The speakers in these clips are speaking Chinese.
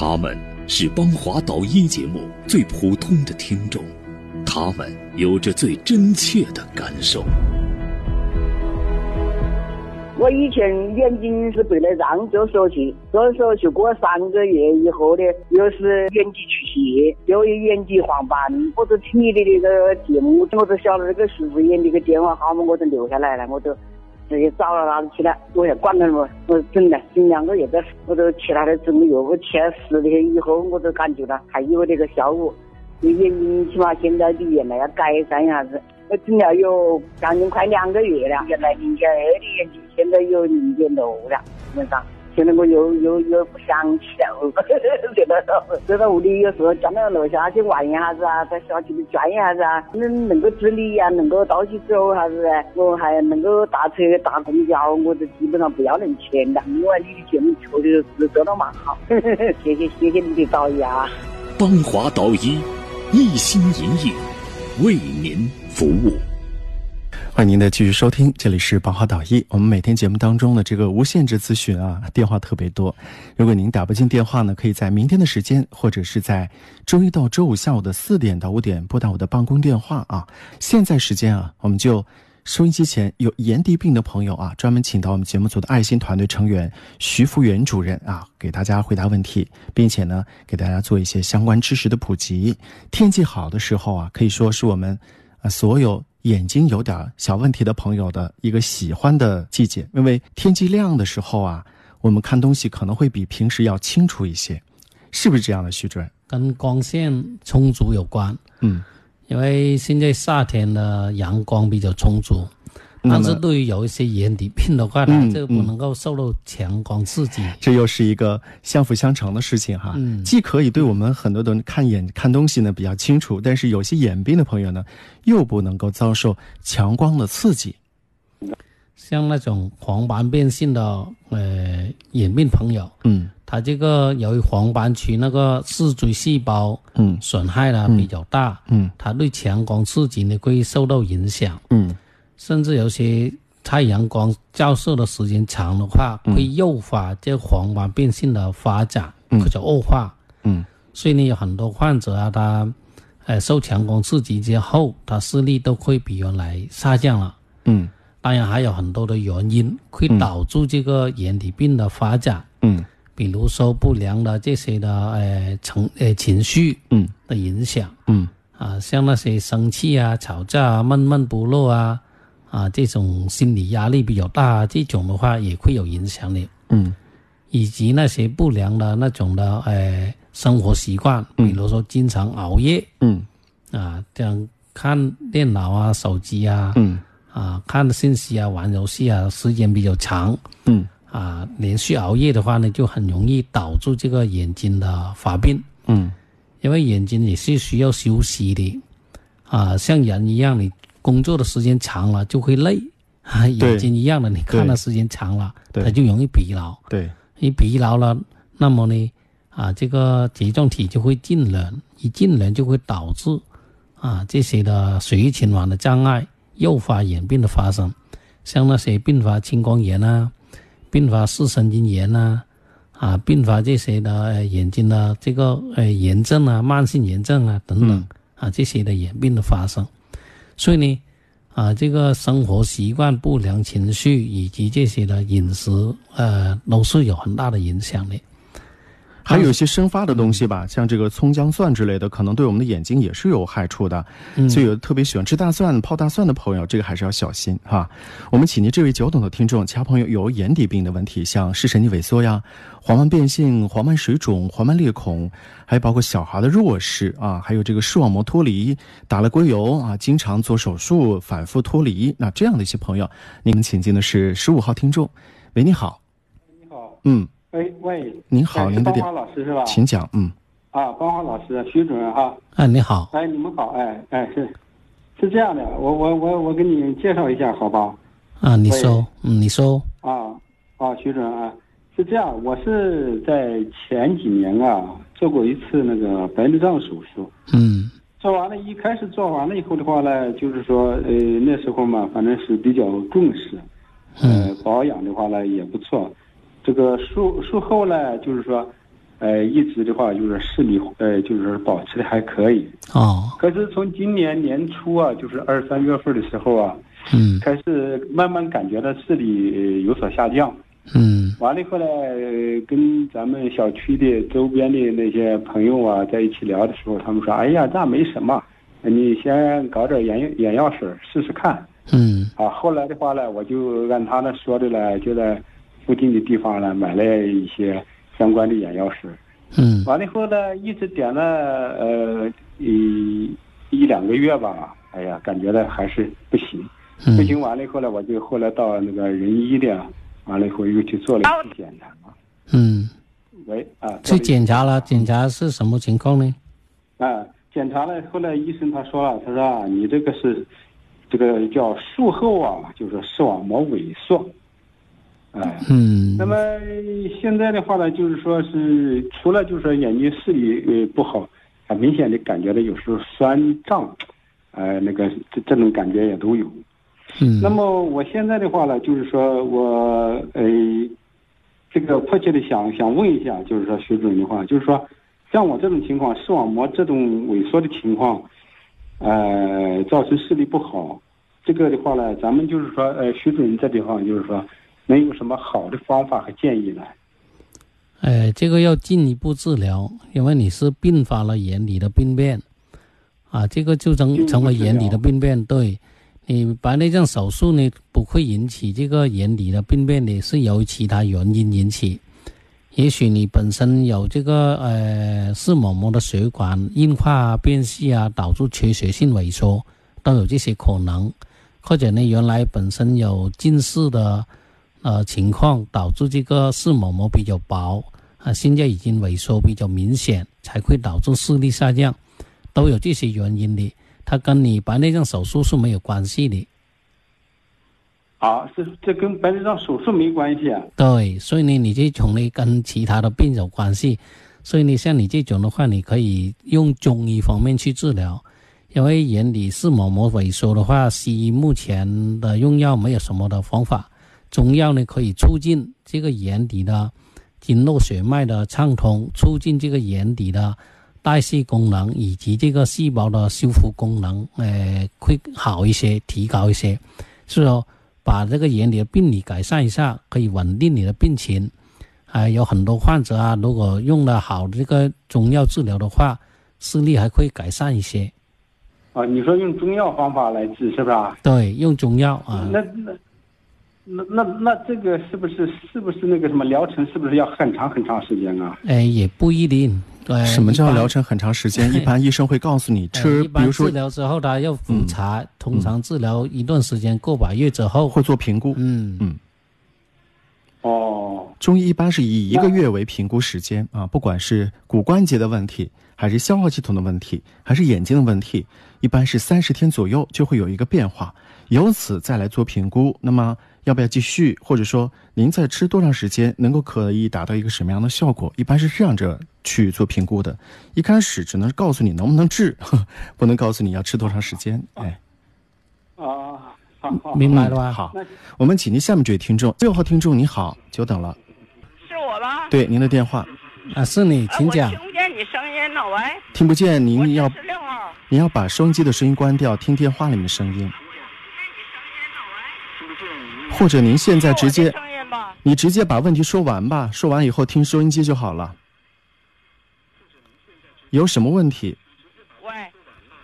他们是邦华导医节目最普通的听众，他们有着最真切的感受。我以前眼睛是白内障做手术，做手术过三个月以后呢，又是眼底出血，又有眼底黄斑。我就听你的那个节目，我就晓得那个徐副院那个电话号码，我就留下来了，我就直接找了他去了。我也管他么，我整了整两个月的，我都吃他的中药。我吃了十天以后，我都感觉到还有这个效果，眼睛起码现在比原来要改善一下子。我整了有将近快两个月了，原来零点二的眼睛，现在有零点六了，基本上。现在我又又又不想去了，这个这个屋里有时候叫到楼下去玩一下子啊，在小区里转一下子啊，能能够自理呀，能够到处走啥子，我还能够打车打公交，我就基本上不要人钱的。另外，你的节目确实是做得蛮好，谢谢谢谢你的导医啊。邦华导医，一心一意为您。服务，欢迎您的继续收听，这里是宝华导医。我们每天节目当中的这个无限制咨询啊，电话特别多。如果您打不进电话呢，可以在明天的时间，或者是在周一到周五下午的四点到五点拨打我的办公电话啊。现在时间啊，我们就收音机前有眼底病的朋友啊，专门请到我们节目组的爱心团队成员徐福元主任啊，给大家回答问题，并且呢，给大家做一些相关知识的普及。天气好的时候啊，可以说是我们。啊，所有眼睛有点小问题的朋友的一个喜欢的季节，因为天气亮的时候啊，我们看东西可能会比平时要清楚一些，是不是这样的，徐主任？跟光线充足有关。嗯，因为现在夏天的阳光比较充足。但是对于有一些眼底病的话呢，就不能够受到强光刺激。这又是一个相辅相成的事情哈。嗯，既可以对我们很多的看眼看东西呢比较清楚，但是有些眼病的朋友呢，又不能够遭受强光的刺激。像那种黄斑变性的呃眼病朋友，嗯，他这个由于黄斑区那个视锥细胞嗯损害呢比较大，嗯，他对强光刺激呢会受到影响，嗯。甚至有些太阳光照射的时间长的话，会诱发这黄斑变性的发展或者恶化。嗯，所以呢，有很多患者啊，他，呃，受强光刺激之后，他视力都会比原来下降了。嗯，当然还有很多的原因会导致这个眼底病的发展。嗯，比如说不良的这些的呃情呃情绪嗯的影响。嗯，啊，像那些生气啊、吵架啊、闷闷不乐啊。啊，这种心理压力比较大，这种的话也会有影响的。嗯，以及那些不良的那种的，呃，生活习惯，比如说经常熬夜，嗯，啊，这样看电脑啊、手机啊，嗯，啊，看信息啊、玩游戏啊，时间比较长，嗯，啊，连续熬夜的话呢，就很容易导致这个眼睛的发病。嗯，因为眼睛也是需要休息的，啊，像人一样，你。工作的时间长了就会累，啊，眼睛一样的，你看的时间长了，它就容易疲劳。对，一疲劳了，那么呢，啊，这个睫状体就会痉挛，一痉挛就会导致啊这些的血液循环的障碍，诱发眼病的发生，像那些并发青光眼啊，并发视神经炎啊，啊，并发这些的眼睛的这个呃炎症啊，慢性炎症啊等等啊这些的眼病的发生。所以呢，啊，这个生活习惯不良、情绪以及这些的饮食，呃，都是有很大的影响的。还有一些生发的东西吧，像这个葱姜蒜之类的，可能对我们的眼睛也是有害处的。所以有特别喜欢吃大蒜、泡大蒜的朋友，这个还是要小心哈。我们请您这位久等的听众，其他朋友有眼底病的问题，像视神经萎缩呀、黄斑变性、黄斑水肿、黄斑裂孔，还有包括小孩的弱视啊，还有这个视网膜脱离、打了硅油啊，经常做手术、反复脱离，那这样的一些朋友，您请进的是十五号听众，喂，你好。你好。嗯。喂喂，您好，您的电话老师是吧？请讲，嗯。啊，邦华老师，徐主任哈。哎，你好。哎，你们好，哎哎是，是这样的，我我我我给你介绍一下，好吧？啊，你说，嗯，你说。啊啊，徐主任啊，是这样，我是在前几年啊做过一次那个白内障手术。嗯。做完了，一开始做完了以后的话呢，就是说，呃，那时候嘛，反正是比较重视，呃，保养的话呢也不错。这个术术后呢，就是说，呃，一直的话就是视力，呃，就是保持的还可以。哦。可是从今年年初啊，就是二三月份的时候啊，嗯，开始慢慢感觉到视力有所下降。嗯。完了以后呢，跟咱们小区的周边的那些朋友啊在一起聊的时候，他们说：“哎呀，那没什么，你先搞点眼眼药水试试看。”嗯。啊，后来的话呢，我就按他那说的呢，就在附近的地方呢买了一些。相关的眼药水，嗯，完了以后呢，一直点了呃一一两个月吧，哎呀，感觉呢还是不行，不行。完了以后呢，我就后来到那个仁医的，完了以后又去做了一次检查。嗯，喂啊，去检查了，检查是什么情况呢？啊，检查了，后来医生他说了，他说啊，你这个是这个叫术后啊，就是视网膜萎缩。哎，嗯，那么现在的话呢，就是说是除了就是说眼睛视力呃不好，很明显的感觉到有时候酸胀，呃，那个这这种感觉也都有。嗯，那么我现在的话呢，就是说我呃，这个迫切的想想问一下，就是说徐主任的话，就是说像我这种情况，视网膜这种萎缩的情况，呃，造成视力不好，这个的话呢，咱们就是说呃，徐主任这地方就是说。能有什么好的方法和建议呢？哎，这个要进一步治疗，因为你是并发了眼底的病变，啊，这个就成成为眼底的病变。对，你白内障手术呢不会引起这个眼底的病变的，是由其他原因引起。也许你本身有这个呃视网膜的血管硬化变细啊，导致缺血性萎缩，都有这些可能。或者呢，原来本身有近视的。呃，情况导致这个视网膜比较薄啊，现在已经萎缩比较明显，才会导致视力下降，都有这些原因的。它跟你白内障手术是没有关系的。啊，这这跟白内障手术没关系啊？对，所以呢，你这种呢跟其他的病有关系。所以呢，像你这种的话，你可以用中医方面去治疗，因为眼底视网膜萎缩的话，西医目前的用药没有什么的方法。中药呢，可以促进这个眼底的经络血脉的畅通，促进这个眼底的代谢功能以及这个细胞的修复功能，呃，会好一些，提高一些。是说，把这个眼底的病理改善一下，可以稳定你的病情。还有很多患者啊，如果用了好这个中药治疗的话，视力还会改善一些。啊，你说用中药方法来治是不是？对，用中药啊。那那。那那那这个是不是是不是那个什么疗程是不是要很长很长时间啊？哎，也不一定。对，什么叫疗程很长时间？一般医生会告诉你吃，比如说治疗之后他要复查，通常治疗一段时间，个把月之后会做评估。嗯嗯。哦，中医一般是以一个月为评估时间啊，不管是骨关节的问题，还是消化系统的问题，还是眼睛的问题，一般是三十天左右就会有一个变化，由此再来做评估。那么。要不要继续？或者说，您在吃多长时间能够可以达到一个什么样的效果？一般是这样着去做评估的。一开始只能告诉你能不能治，不能告诉你要吃多长时间。哎，啊，明白了吧？好，我们请您下面这位听众，六号听众你好，久等了。是我吗？对，您的电话啊，是你，请讲。听不见你声音呢，喂。听不见，您要十六号。您要把收音机的声音关掉，听电话里面的声音。或者您现在直接，你直接把问题说完吧，说完以后听收音机就好了。有什么问题？喂，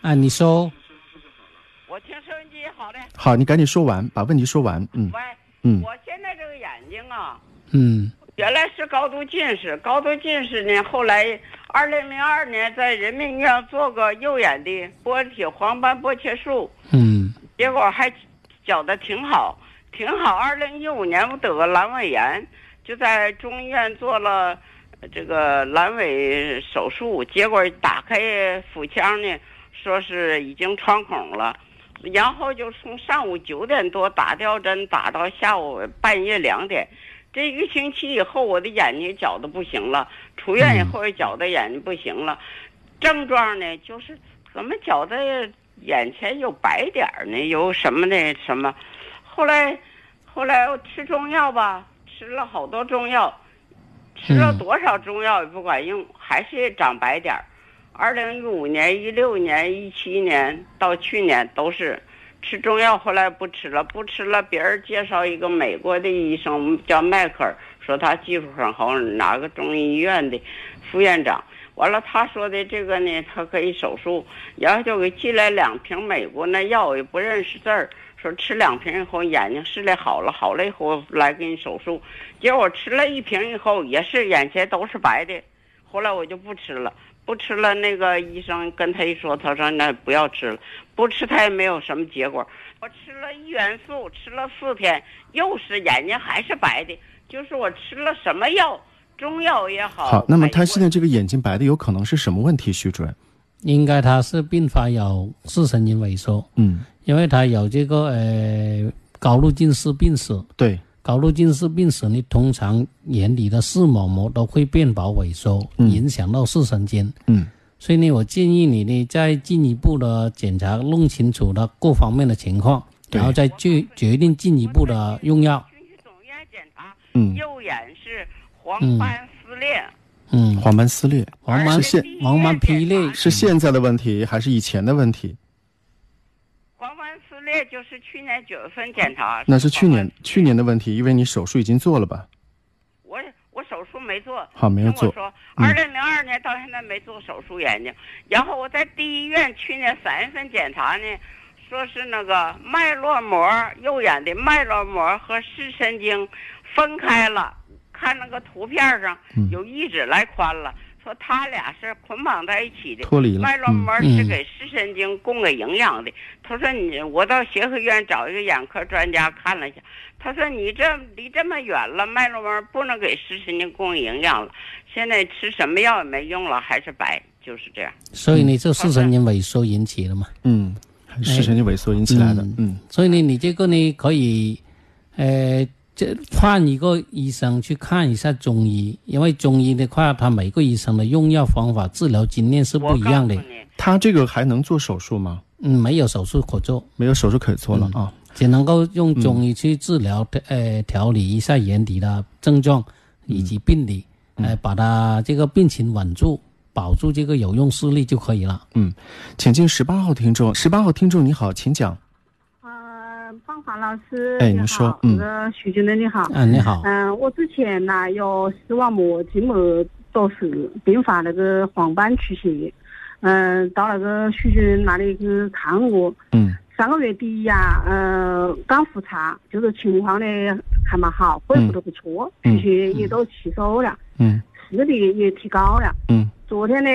啊，你说。我听收音机，好的。好，你赶紧说完，把问题说完。嗯。喂。嗯。我现在这个眼睛啊。嗯。原来是高度近视，高度近视呢，后来二零零二年在人民医院做个右眼的玻体黄斑剥切术。嗯。结果还觉得挺好。挺好。二零一五年我得个阑尾炎，就在中医院做了这个阑尾手术，结果打开腹腔呢，说是已经穿孔了，然后就从上午九点多打吊针，打到下午半夜两点。这一个星期以后，我的眼睛觉得不行了。出院以后觉得眼睛不行了，症状呢就是怎么觉得眼前有白点呢？有什么呢？什么？后来，后来我吃中药吧，吃了好多中药，吃了多少中药也不管用，还是长白点儿。二零一五年、一六年、一七年到去年都是吃中药，后来不吃了，不吃了。别人介绍一个美国的医生叫迈克尔，说他技术很好，哪个中医院的副院长。完了，他说的这个呢，他可以手术，然后就给寄来两瓶美国那药，也不认识字儿，说吃两瓶以后眼睛视力好了，好了以后来给你手术。结果吃了一瓶以后，也是眼前都是白的。后来我就不吃了。不吃了，那个医生跟他一说，他说那不要吃了，不吃他也没有什么结果。我吃了一元素，吃了四天，又是眼睛还是白的，就是我吃了什么药，中药也好。好，那么他现在这个眼睛白的，有可能是什么问题？徐主任，应该他是并发有视神经萎缩。嗯，因为他有这个呃高度近视病史。对。高度近视病史，呢通常眼底的视网膜都会变薄萎缩，影响到视神经。嗯，所以呢，我建议你呢，再进一步的检查，弄清楚的各方面的情况，然后再决决定进一步的用药。去总医院检查。嗯。右眼是黄斑撕裂。嗯，黄斑撕裂。黄斑现黄斑劈裂是现在的问题还是以前的问题？黄斑撕裂就是去年九月份检查，那是去年去年的问题，因为你手术已经做了吧？我我手术没做，好没有做。说二零零二年到现在没做手术眼睛，然后我在第一医院去年三月份检查呢，说是那个脉络膜右眼的脉络膜和视神经分开了，看那个图片上有一指来宽了。说他俩是捆绑在一起的，脱离了。脉络膜是给视神经供给营养的。他说你，我到协和医院找一个眼科专家看了一下，他说你这离这么远了，脉络膜不能给视神经供营养了。现在吃什么药也没用了，还是白，就是这样。所以你这视神经萎缩引起的嘛？嗯，视神经萎缩引起来的。嗯，所以呢，你这个呢可以，呃。这换一个医生去看一下中医，因为中医的话，他每个医生的用药方法、治疗经验是不一样的。他这个还能做手术吗？嗯，没有手术可做，没有手术可做了啊，只能够用中医去治疗，呃，调理一下眼底的症状以及病理，呃，把他这个病情稳住，保住这个有用视力就可以了。嗯，请进十八号听众，十八号听众你好，请讲。芳华老师，哎，你说，那个徐主任你好，嗯，你好，嗯，我之前呢有视网膜筋膜堵塞，并发那个黄斑出血，嗯，到那个徐主任那里去看过，嗯，上个月底呀，嗯，刚复查，就是情况呢还蛮好，恢复的不错，出血也都吸收了，嗯，视力也提高了，嗯。昨天呢，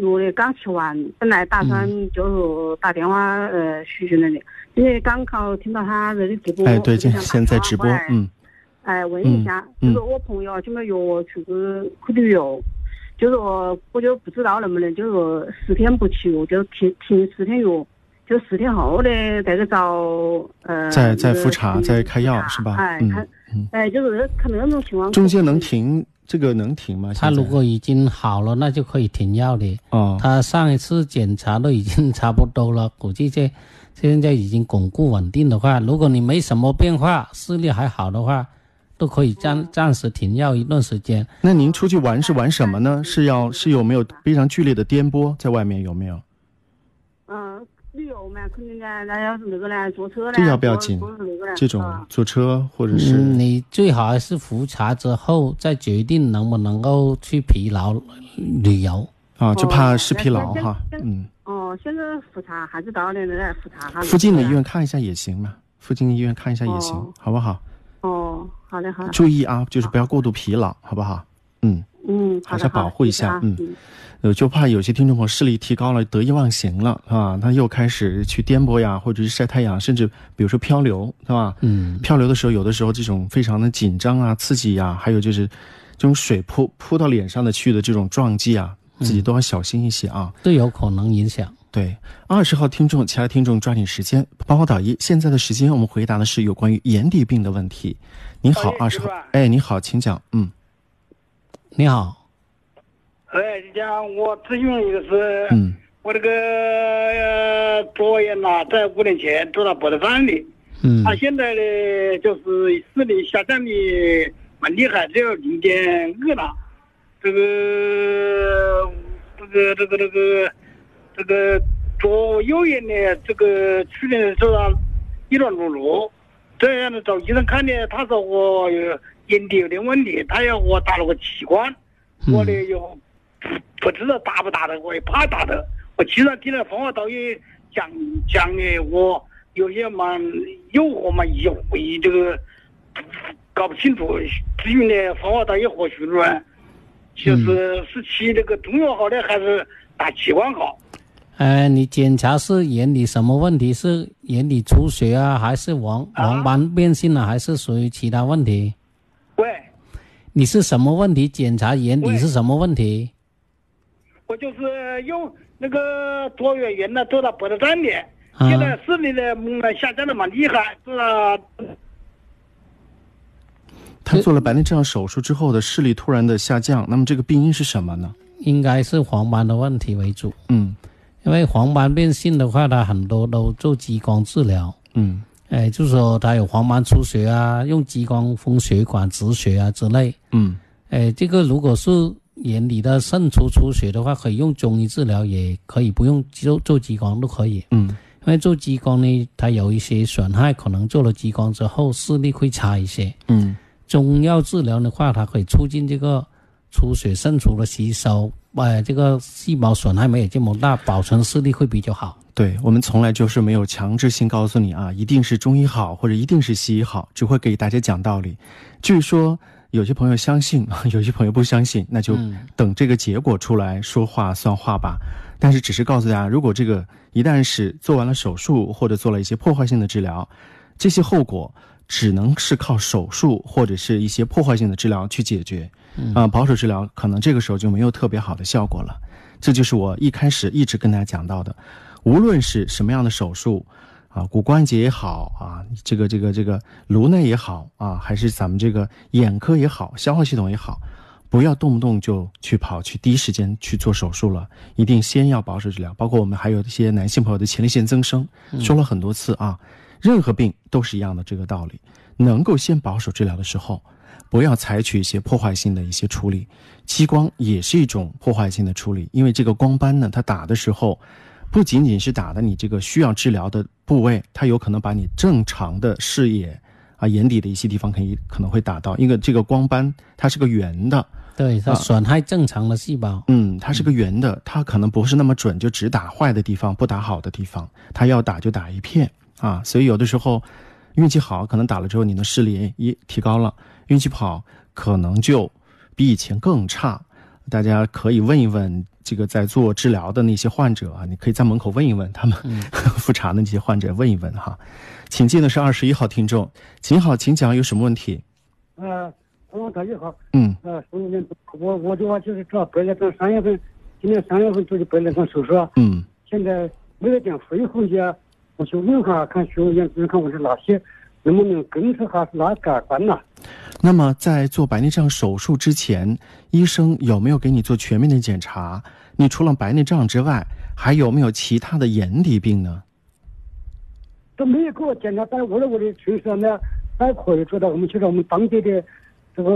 药呢刚吃完，本来打算就是打电话呃徐主任的，因为刚好听到他这里直播，哎对，现在直播，嗯，哎问一下，就是我朋友就没药去个去旅游，就说我就不知道能不能就说十天不吃药，就停停十天药，就十天后呢再去找呃再再复查再开药是吧？哎看，哎就是看那种情况，中间能停。这个能停吗？他如果已经好了，那就可以停药的。哦，他上一次检查都已经差不多了，估计这现在已经巩固稳定的话，如果你没什么变化，视力还好的话，都可以暂暂时停药一段时间。那您出去玩是玩什么呢？是要是有没有非常剧烈的颠簸在外面有没有？嗯。旅游嘛，肯定的，那要是那个呢，坐车呢，这要不要紧？这种坐车或者是你最好还是复查之后再决定能不能够去疲劳旅游啊，就怕是疲劳哈。嗯。哦，现在复查还是到那来复查哈。附近的医院看一下也行嘛，附近的医院看一下也行，好不好？哦，好的好。注意啊，就是不要过度疲劳，好不好？嗯。嗯，还是要保护一下，嗯。呃，就怕有些听众朋友视力提高了，得意忘形了，是吧？他又开始去颠簸呀，或者是晒太阳，甚至比如说漂流，是吧？嗯，漂流的时候，有的时候这种非常的紧张啊、刺激呀，还有就是这种水扑扑到脸上的去的这种撞击啊，自己都要小心一些啊，都有可能影响。对，二十号听众，其他听众抓紧时间帮我导一。现在的时间，我们回答的是有关于眼底病的问题。你好，二十号，哎，你好，请讲。嗯，你好。哎，你讲我咨询一个是，我这个左眼呐，在五年前做了玻璃翻的，嗯，他现在呢就是视力下降的蛮厉害，只有零点二了，这个这个这个这个这个左右眼的这个去年做了一段路路，这样的找医生看的，他说我有眼底有点问题，他要我打了个激光，我呢又不知道打不打的，我也怕打的。我经常听了方法导演讲讲的，我有些蛮诱惑嘛，疑疑这个搞不清楚。至于呢，方法导演何许呢？就是是吃这个中药好呢，还是打激光好？呃，你检查是眼底什么问题？是眼底出血啊，还是黄黄斑变性了，还是属于其他问题？喂，你是什么问题？检查眼底是什么问题？我就是用。那个左眼原来走到白内障的，现在视力呢猛然下降的蛮厉害，是啊。他做了白内障手术之后的视力突然的下降，那么这个病因是什么呢？应该是黄斑的问题为主。嗯，因为黄斑变性的话，它很多都做激光治疗。嗯，哎，就是说他有黄斑出血啊，用激光封血管止血啊之类。嗯，哎，这个如果是。眼底的渗出出血的话，可以用中医治疗，也可以不用做做激光都可以。嗯，因为做激光呢，它有一些损害，可能做了激光之后视力会差一些。嗯，中药治疗的话，它可以促进这个出血渗出的吸收，哎，这个细胞损害没有这么大，保存视力会比较好。对我们从来就是没有强制性告诉你啊，一定是中医好或者一定是西医好，只会给大家讲道理。据说。有些朋友相信，有些朋友不相信，那就等这个结果出来说话算话吧。但是只是告诉大家，如果这个一旦是做完了手术或者做了一些破坏性的治疗，这些后果只能是靠手术或者是一些破坏性的治疗去解决。啊，保守治疗可能这个时候就没有特别好的效果了。这就是我一开始一直跟大家讲到的，无论是什么样的手术。啊，骨关节也好啊，这个这个这个颅内也好啊，还是咱们这个眼科也好，消化系统也好，不要动不动就去跑去第一时间去做手术了，一定先要保守治疗。包括我们还有一些男性朋友的前列腺增生，说了很多次啊，任何病都是一样的这个道理，能够先保守治疗的时候，不要采取一些破坏性的一些处理，激光也是一种破坏性的处理，因为这个光斑呢，它打的时候。不仅仅是打的你这个需要治疗的部位，它有可能把你正常的视野啊眼底的一些地方可以可能会打到，因为这个光斑它是个圆的，对它损害正常的细胞。嗯，它是个圆的，它可能不是那么准，就只打坏的地方，不打好的地方。它要打就打一片啊，所以有的时候运气好，可能打了之后你的视力也提高了；运气不好，可能就比以前更差。大家可以问一问。这个在做治疗的那些患者啊，你可以在门口问一问他们 复查的那些患者问一问哈。请进的是二十一号听众，请好，请讲有什么问题？呃，我大家好。嗯。呃，我我的话就是这白内障三月份，今年三月份做的白内障手术。嗯。现在没有点恢复些，我去问下看学院主任看我是哪些，能不能根治还是哪改观呢？那么在做白内障手术之前，医生有没有给你做全面的检查？你除了白内障之外，还有没有其他的眼底病呢？都没有给我检查，但是我在我的城市呢，还可以做到。我们去到我们当地的这个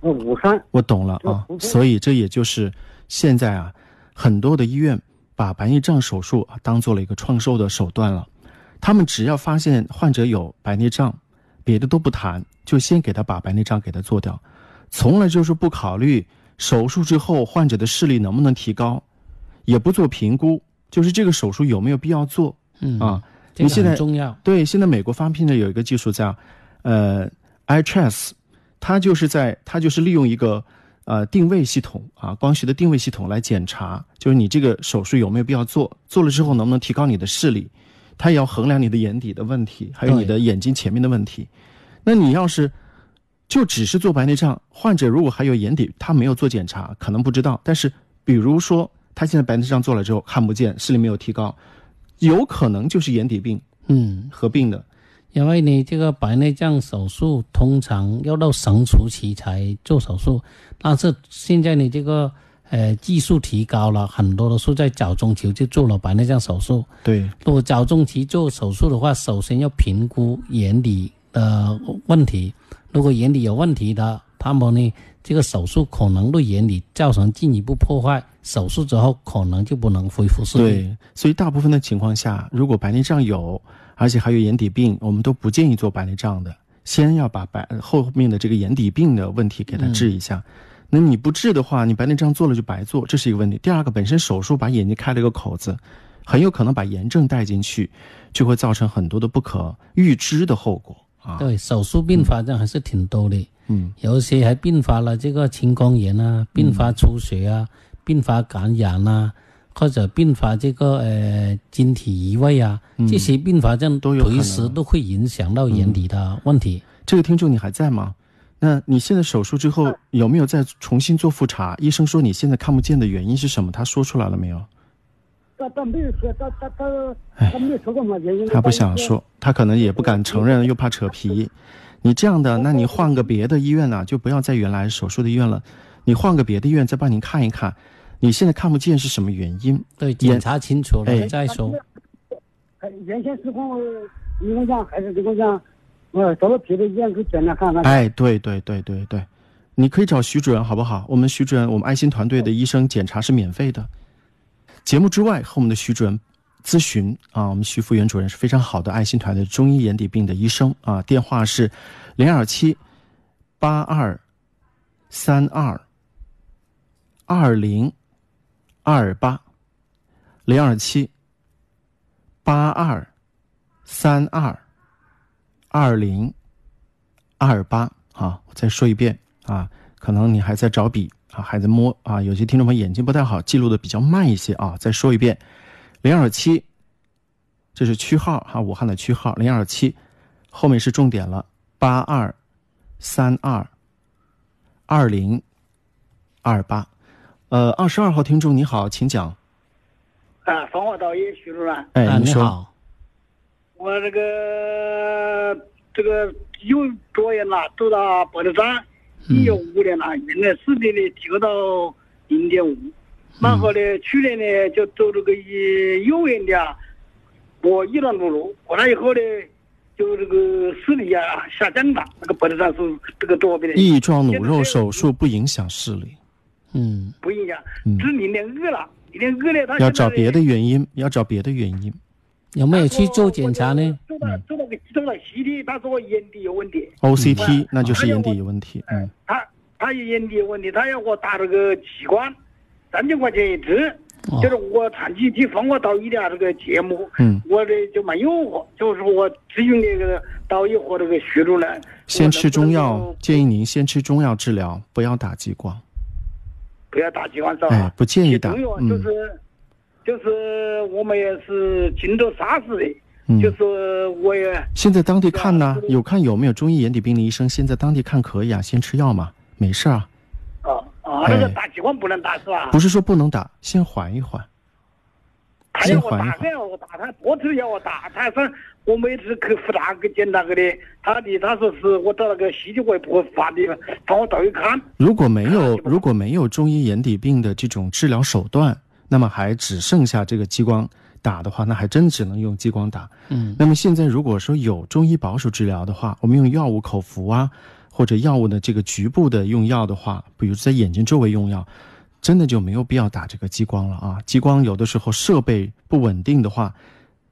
呃武汉。我懂了啊，所以这也就是现在啊，很多的医院把白内障手术当做了一个创收的手段了。他们只要发现患者有白内障。别的都不谈，就先给他把白内障给他做掉，从来就是不考虑手术之后患者的视力能不能提高，也不做评估，就是这个手术有没有必要做。嗯啊，你现在重要。对，现在美国发明的有一个技术叫，呃 Trace，它就是在它就是利用一个呃定位系统啊，光学的定位系统来检查，就是你这个手术有没有必要做，做了之后能不能提高你的视力。他也要衡量你的眼底的问题，还有你的眼睛前面的问题。那你要是就只是做白内障，患者如果还有眼底，他没有做检查，可能不知道。但是，比如说他现在白内障做了之后看不见，视力没有提高，有可能就是眼底病，嗯，合并的。因为你这个白内障手术通常要到成熟期才做手术，但是现在你这个。呃，技术提高了很多，都是在早中期就做了白内障手术。对，如果早中期做手术的话，首先要评估眼底的问题。如果眼底有问题的，他们呢，这个手术可能对眼底造成进一步破坏，手术之后可能就不能恢复视力。对，所以大部分的情况下，如果白内障有，而且还有眼底病，我们都不建议做白内障的。先要把白后面的这个眼底病的问题给它治一下。那你不治的话，你白内障做了就白做，这是一个问题。第二个，本身手术把眼睛开了个口子，很有可能把炎症带进去，就会造成很多的不可预知的后果啊。对，手术并发症还是挺多的。嗯，有些还并发了这个青光眼啊，并发出血啊，并发感染啊，或者并发这个呃晶体移位啊，这些并发症都有随时都会影响到眼底的问题。这个听众你还在吗？那你现在手术之后有没有再重新做复查？医生说你现在看不见的原因是什么？他说出来了没有？他他没有说，他他他他没有说过嘛原因。他不想说，他可能也不敢承认，又怕扯皮。你这样的，那你换个别的医院呢？就不要在原来手术的医院了，你换个别的医院再帮您看一看。你现在看不见是什么原因？对，检查清楚了再说。原先是还是这个讲。我找了别的医院去检查看看。哎，对对对对对，你可以找徐主任好不好？我们徐主任，我们爱心团队的医生检查是免费的。节目之外和我们的徐主任咨询啊，我们徐福元主任是非常好的爱心团队中医眼底病的医生啊，电话是零二七八二三二二零二八零二七八二三二。二零二八啊，我再说一遍啊，可能你还在找笔啊，还在摸啊，有些听众朋友眼睛不太好，记录的比较慢一些啊。再说一遍，零二七，这是区号哈，武汉的区号零二七，后面是重点了，八二三二二零二八，呃，二十二号听众你好，请讲。啊，防火导演徐主任。哎，你好。我这个这个有左眼啦，走到白内障，已有五年了，原来视力呢提高到零点五，然后呢，去年呢就走这个右眼的啊，我一段路路过来以后呢，就这个视力啊下降了，那个白内障是这个多边的。翼状弩肉手术不影响视力，嗯，不影响，只零点二了，零点二呢，他要找别的原因，要找别的原因。有没有去做检查呢？做了做了个做了 CT，他说我眼底有问题。OCT 那就是眼底有问题。嗯。他他有眼底有问题，他要我打那个激光，三千块钱一支。就是我长期去放我导医的这个节目，嗯，我的就没有，就是我咨询那个导医和这个徐主任。先吃中药，建议您先吃中药治疗，不要打激光。不要打激光是吧？哎，不建议打。就是。就是我们也是经过沙士的，就是我也现在当地看呢，有看有没有中医眼底病的医生，现在当地看可以啊，先吃药嘛，没事啊。哦哦，那个打激光不能打是吧？不是说不能打，先缓一缓。先缓一缓。他要我打，他脖子要我打，他说我每次去复查、去检查个的，他的他说是我到那个西医我也不会发的，帮我到一看。如果没有如果没有中医眼底病的这种治疗手段。那么还只剩下这个激光打的话，那还真只能用激光打。嗯，那么现在如果说有中医保守治疗的话，我们用药物口服啊，或者药物的这个局部的用药的话，比如在眼睛周围用药，真的就没有必要打这个激光了啊。激光有的时候设备不稳定的话，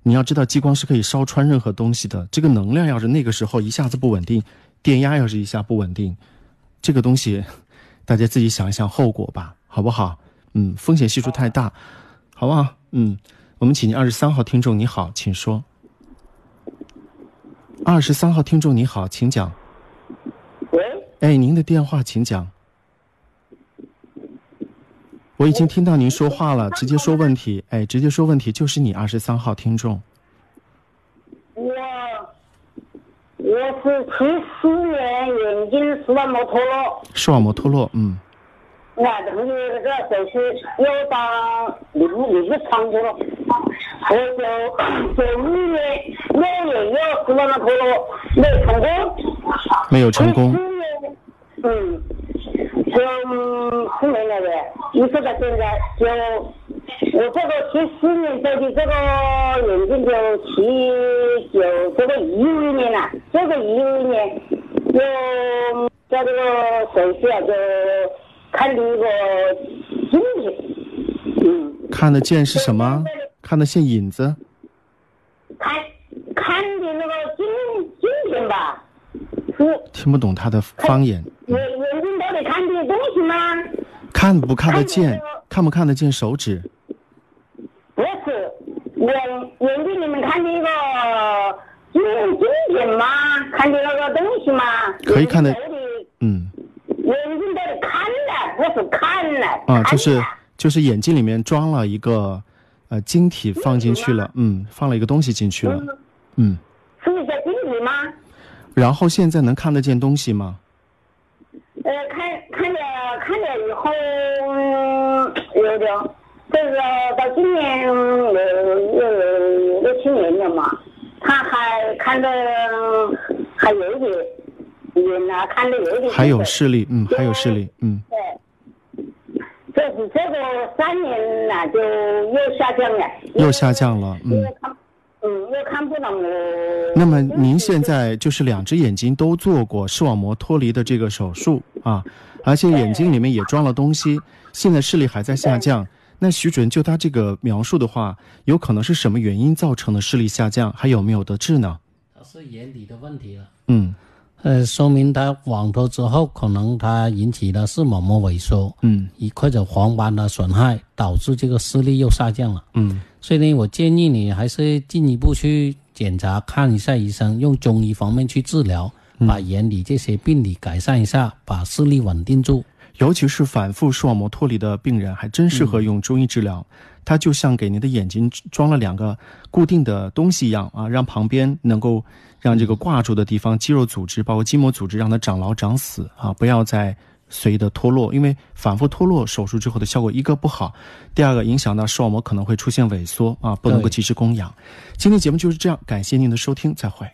你要知道激光是可以烧穿任何东西的。这个能量要是那个时候一下子不稳定，电压要是一下不稳定，这个东西大家自己想一想后果吧，好不好？嗯，风险系数太大，好不好？嗯，我们请您二十三号听众，你好，请说。二十三号听众你好，请讲。喂。哎，您的电话，请讲。我已经听到您说话了，直接说问题。哎，直接说问题，就是你二十三号听众。我我是七四年眼睛视网膜脱落。视网膜脱落，嗯。俺这个那个手术要打另另一个厂子了，我就就五年两年要视网膜脱落，没有成功。没有成功。嗯，就四年了呗。你说到现在，就我这个七四年做的这个眼睛就七九这个一五年了，这个一五年就。在这个手术啊，就看的一个镜片。嗯。看得见是什么？看得见影子。看看的那个镜镜片吧。听不懂他的方言。眼眼睛到底看的东西吗？看不看得见？看不看得见手指？不是，眼眼睛里面看见一个镜镜片吗？看见那个东西吗？可以看得。嗯。眼睛在看呢，不是看呢。啊，就是就是眼睛里面装了一个呃晶体放进去了，嗯，放了一个东西进去了，嗯。是一个晶体吗？然后现在能看得见东西吗？呃，看看见看见以后有点，就是到今年六六六七年了嘛，他还看的还有点，原来看的有点。还有视力，嗯，还有视力，嗯。对，这是这个三年了，就又下降了。又下降了，嗯。嗯，又看不到了。那么您现在就是两只眼睛都做过视网膜脱离的这个手术啊，而且眼睛里面也装了东西，现在视力还在下降。那徐主任就他这个描述的话，有可能是什么原因造成的视力下降？还有没有得治呢？他是眼底的问题了。嗯，呃，说明他网脱之后，可能他引起的视网膜萎缩，嗯，或者黄斑的损害，导致这个视力又下降了。嗯。所以呢，我建议你还是进一步去检查，看一下医生，用中医方面去治疗，把眼里这些病理改善一下，把视力稳定住。尤其是反复视网膜脱离的病人，还真适合用中医治疗。它就像给您的眼睛装了两个固定的东西一样啊，让旁边能够让这个挂住的地方肌肉组织，包括筋膜组织，让它长牢长死啊，不要再。随意的脱落，因为反复脱落，手术之后的效果一个不好，第二个影响到视网膜可能会出现萎缩啊，不能够及时供氧。今天节目就是这样，感谢您的收听，再会。